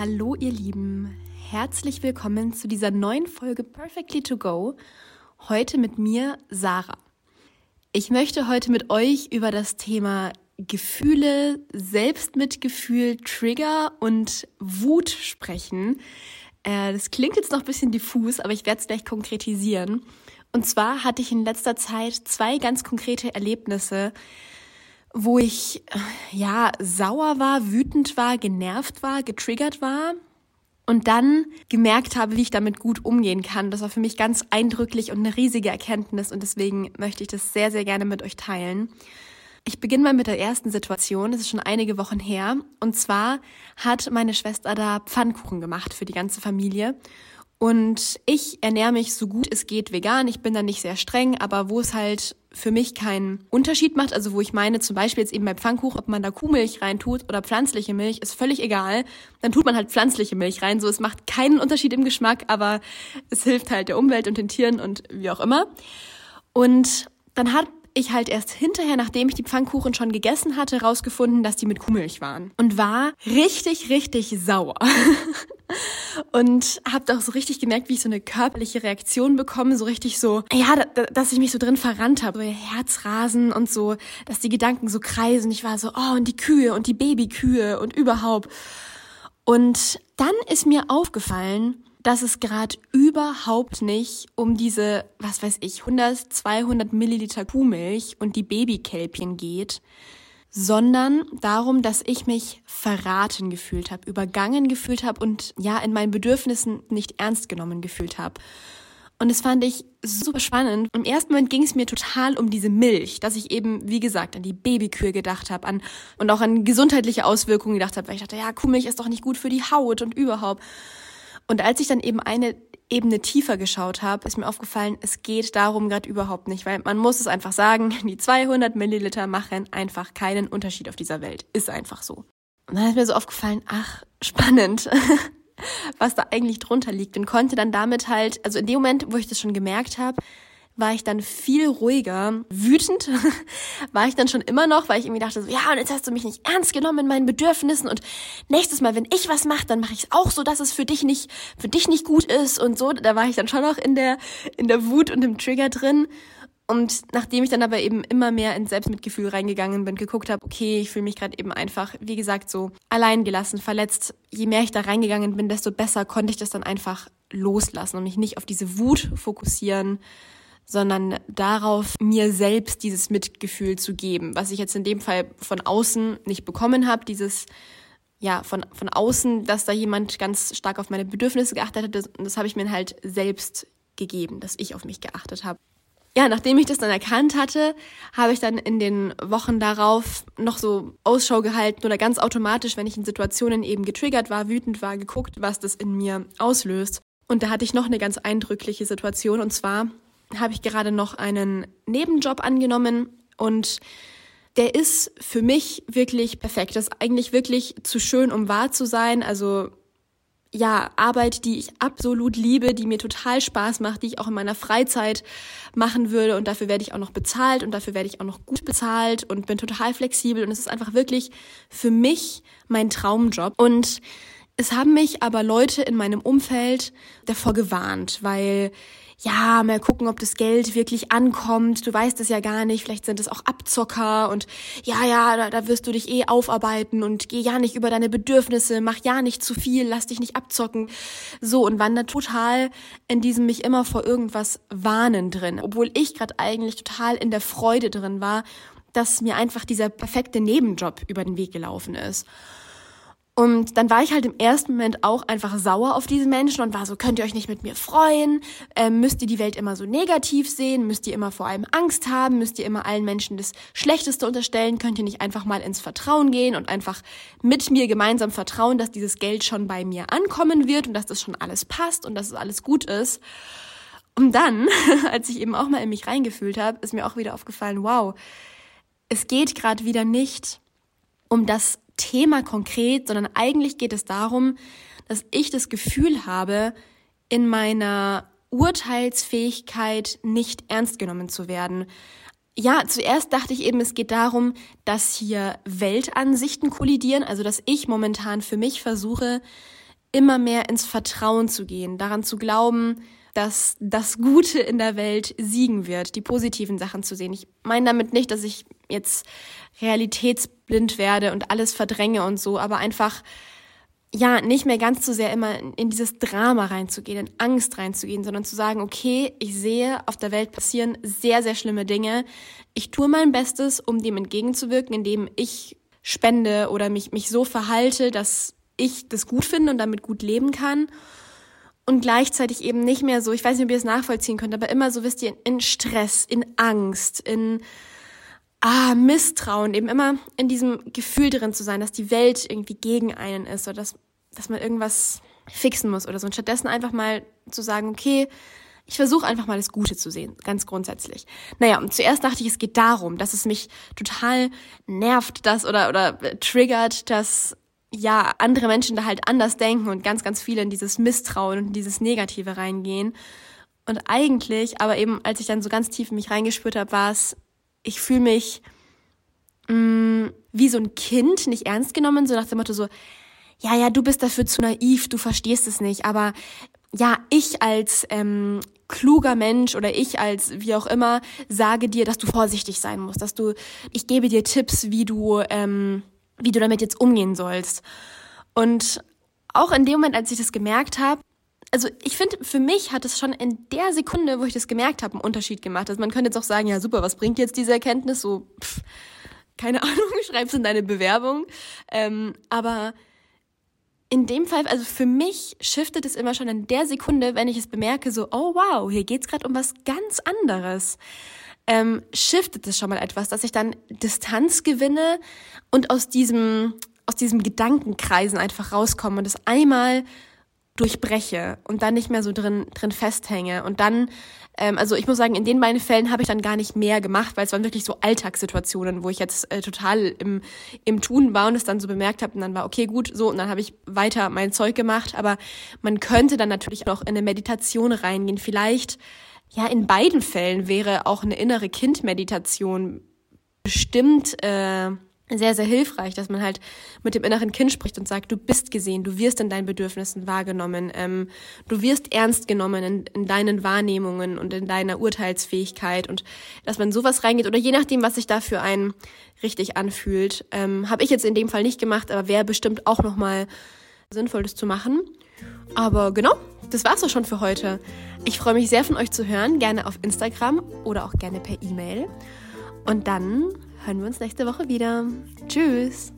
Hallo ihr Lieben, herzlich willkommen zu dieser neuen Folge Perfectly to Go. Heute mit mir, Sarah. Ich möchte heute mit euch über das Thema Gefühle, Selbstmitgefühl, Trigger und Wut sprechen. Äh, das klingt jetzt noch ein bisschen diffus, aber ich werde es gleich konkretisieren. Und zwar hatte ich in letzter Zeit zwei ganz konkrete Erlebnisse, wo ich ja sauer war, wütend war, genervt war, getriggert war und dann gemerkt habe, wie ich damit gut umgehen kann. Das war für mich ganz eindrücklich und eine riesige Erkenntnis und deswegen möchte ich das sehr, sehr gerne mit euch teilen. Ich beginne mal mit der ersten Situation. Das ist schon einige Wochen her. Und zwar hat meine Schwester da Pfannkuchen gemacht für die ganze Familie. Und ich ernähre mich so gut es geht vegan. Ich bin da nicht sehr streng, aber wo es halt für mich keinen Unterschied macht, also wo ich meine, zum Beispiel jetzt eben bei Pfannkuchen, ob man da Kuhmilch reintut oder pflanzliche Milch, ist völlig egal. Dann tut man halt pflanzliche Milch rein. So, es macht keinen Unterschied im Geschmack, aber es hilft halt der Umwelt und den Tieren und wie auch immer. Und dann hat ich halt erst hinterher, nachdem ich die Pfannkuchen schon gegessen hatte, rausgefunden, dass die mit Kuhmilch waren. Und war richtig, richtig sauer. und habe auch so richtig gemerkt, wie ich so eine körperliche Reaktion bekomme, so richtig so, ja, da, dass ich mich so drin verrannt habe, so Herzrasen und so, dass die Gedanken so kreisen. Ich war so, oh, und die Kühe und die Babykühe und überhaupt. Und dann ist mir aufgefallen, dass es gerade überhaupt nicht um diese, was weiß ich, 100, 200 Milliliter Kuhmilch und die Babykälbchen geht, sondern darum, dass ich mich verraten gefühlt habe, übergangen gefühlt habe und ja, in meinen Bedürfnissen nicht ernst genommen gefühlt habe. Und das fand ich super spannend. Im ersten Moment ging es mir total um diese Milch, dass ich eben, wie gesagt, an die Babykühe gedacht habe an, und auch an gesundheitliche Auswirkungen gedacht habe, weil ich dachte, ja, Kuhmilch ist doch nicht gut für die Haut und überhaupt. Und als ich dann eben eine Ebene tiefer geschaut habe, ist mir aufgefallen, es geht darum gerade überhaupt nicht, weil man muss es einfach sagen, die 200 Milliliter machen einfach keinen Unterschied auf dieser Welt. Ist einfach so. Und dann ist mir so aufgefallen, ach, spannend, was da eigentlich drunter liegt und konnte dann damit halt, also in dem Moment, wo ich das schon gemerkt habe, war ich dann viel ruhiger. Wütend war ich dann schon immer noch, weil ich irgendwie dachte so, ja, und jetzt hast du mich nicht ernst genommen in meinen Bedürfnissen und nächstes Mal, wenn ich was mache, dann mache ich es auch so, dass es für dich nicht, für dich nicht gut ist und so. Da war ich dann schon noch in der, in der Wut und im Trigger drin. Und nachdem ich dann aber eben immer mehr ins Selbstmitgefühl reingegangen bin, geguckt habe, okay, ich fühle mich gerade eben einfach, wie gesagt, so alleingelassen, verletzt. Je mehr ich da reingegangen bin, desto besser konnte ich das dann einfach loslassen und mich nicht auf diese Wut fokussieren, sondern darauf, mir selbst dieses Mitgefühl zu geben, was ich jetzt in dem Fall von außen nicht bekommen habe, dieses ja, von, von außen, dass da jemand ganz stark auf meine Bedürfnisse geachtet hat, das, das habe ich mir halt selbst gegeben, dass ich auf mich geachtet habe. Ja, nachdem ich das dann erkannt hatte, habe ich dann in den Wochen darauf noch so Ausschau gehalten oder ganz automatisch, wenn ich in Situationen eben getriggert war, wütend war, geguckt, was das in mir auslöst. Und da hatte ich noch eine ganz eindrückliche Situation und zwar habe ich gerade noch einen Nebenjob angenommen und der ist für mich wirklich perfekt. Das ist eigentlich wirklich zu schön, um wahr zu sein. Also ja, Arbeit, die ich absolut liebe, die mir total Spaß macht, die ich auch in meiner Freizeit machen würde und dafür werde ich auch noch bezahlt und dafür werde ich auch noch gut bezahlt und bin total flexibel und es ist einfach wirklich für mich mein Traumjob und es haben mich aber Leute in meinem Umfeld davor gewarnt, weil ja, mal gucken, ob das Geld wirklich ankommt. Du weißt es ja gar nicht. Vielleicht sind es auch Abzocker und ja, ja, da, da wirst du dich eh aufarbeiten und geh ja nicht über deine Bedürfnisse, mach ja nicht zu viel, lass dich nicht abzocken. So und wandert total in diesem mich immer vor irgendwas warnen drin, obwohl ich gerade eigentlich total in der Freude drin war, dass mir einfach dieser perfekte Nebenjob über den Weg gelaufen ist. Und dann war ich halt im ersten Moment auch einfach sauer auf diese Menschen und war so, könnt ihr euch nicht mit mir freuen? Ähm, müsst ihr die Welt immer so negativ sehen? Müsst ihr immer vor allem Angst haben? Müsst ihr immer allen Menschen das Schlechteste unterstellen? Könnt ihr nicht einfach mal ins Vertrauen gehen und einfach mit mir gemeinsam vertrauen, dass dieses Geld schon bei mir ankommen wird und dass das schon alles passt und dass es alles gut ist? Und dann, als ich eben auch mal in mich reingefühlt habe, ist mir auch wieder aufgefallen, wow, es geht gerade wieder nicht um das Thema konkret, sondern eigentlich geht es darum, dass ich das Gefühl habe, in meiner Urteilsfähigkeit nicht ernst genommen zu werden. Ja, zuerst dachte ich eben, es geht darum, dass hier Weltansichten kollidieren, also dass ich momentan für mich versuche, immer mehr ins Vertrauen zu gehen, daran zu glauben, dass das Gute in der Welt siegen wird, die positiven Sachen zu sehen. Ich meine damit nicht, dass ich jetzt realitätsblind werde und alles verdränge und so, aber einfach ja, nicht mehr ganz so sehr immer in dieses Drama reinzugehen, in Angst reinzugehen, sondern zu sagen, okay, ich sehe, auf der Welt passieren sehr, sehr schlimme Dinge. Ich tue mein Bestes, um dem entgegenzuwirken, indem ich spende oder mich, mich so verhalte, dass ich das gut finde und damit gut leben kann. Und gleichzeitig eben nicht mehr so, ich weiß nicht, ob ihr es nachvollziehen könnt, aber immer so, wisst ihr, in Stress, in Angst, in ah, Misstrauen, eben immer in diesem Gefühl drin zu sein, dass die Welt irgendwie gegen einen ist oder dass, dass man irgendwas fixen muss oder so. Und stattdessen einfach mal zu sagen, okay, ich versuche einfach mal das Gute zu sehen, ganz grundsätzlich. Naja, und zuerst dachte ich, es geht darum, dass es mich total nervt, dass oder, oder triggert, dass ja, andere Menschen da halt anders denken und ganz, ganz viele in dieses Misstrauen und in dieses Negative reingehen. Und eigentlich, aber eben, als ich dann so ganz tief in mich reingespürt habe, war es ich fühle mich mh, mm, wie so ein Kind, nicht ernst genommen, so nach dem Motto so, ja, ja, du bist dafür zu naiv, du verstehst es nicht, aber ja, ich als ähm, kluger Mensch oder ich als wie auch immer sage dir, dass du vorsichtig sein musst, dass du, ich gebe dir Tipps, wie du, ähm, wie du damit jetzt umgehen sollst. Und auch in dem Moment, als ich das gemerkt habe, also ich finde, für mich hat es schon in der Sekunde, wo ich das gemerkt habe, einen Unterschied gemacht. Also man könnte jetzt auch sagen, ja super, was bringt jetzt diese Erkenntnis? So, pff, keine Ahnung, schreib's in deine Bewerbung. Ähm, aber in dem Fall, also für mich shiftet es immer schon in der Sekunde, wenn ich es bemerke, so, oh wow, hier geht's gerade um was ganz anderes. Ähm, shiftet es schon mal etwas, dass ich dann Distanz gewinne und aus diesem, aus diesem Gedankenkreisen einfach rauskomme und es einmal durchbreche und dann nicht mehr so drin, drin festhänge. Und dann, ähm, also ich muss sagen, in den beiden Fällen habe ich dann gar nicht mehr gemacht, weil es waren wirklich so Alltagssituationen, wo ich jetzt äh, total im, im Tun war und es dann so bemerkt habe und dann war, okay, gut, so, und dann habe ich weiter mein Zeug gemacht. Aber man könnte dann natürlich noch in eine Meditation reingehen. Vielleicht, ja, in beiden Fällen wäre auch eine innere Kindmeditation bestimmt äh, sehr, sehr hilfreich, dass man halt mit dem inneren Kind spricht und sagt, du bist gesehen, du wirst in deinen Bedürfnissen wahrgenommen, ähm, du wirst ernst genommen in, in deinen Wahrnehmungen und in deiner Urteilsfähigkeit und dass man sowas reingeht oder je nachdem, was sich da für einen richtig anfühlt, ähm, habe ich jetzt in dem Fall nicht gemacht, aber wäre bestimmt auch nochmal sinnvoll, das zu machen. Aber genau, das war's auch schon für heute. Ich freue mich sehr von euch zu hören, gerne auf Instagram oder auch gerne per E-Mail. Und dann hören wir uns nächste Woche wieder. Tschüss!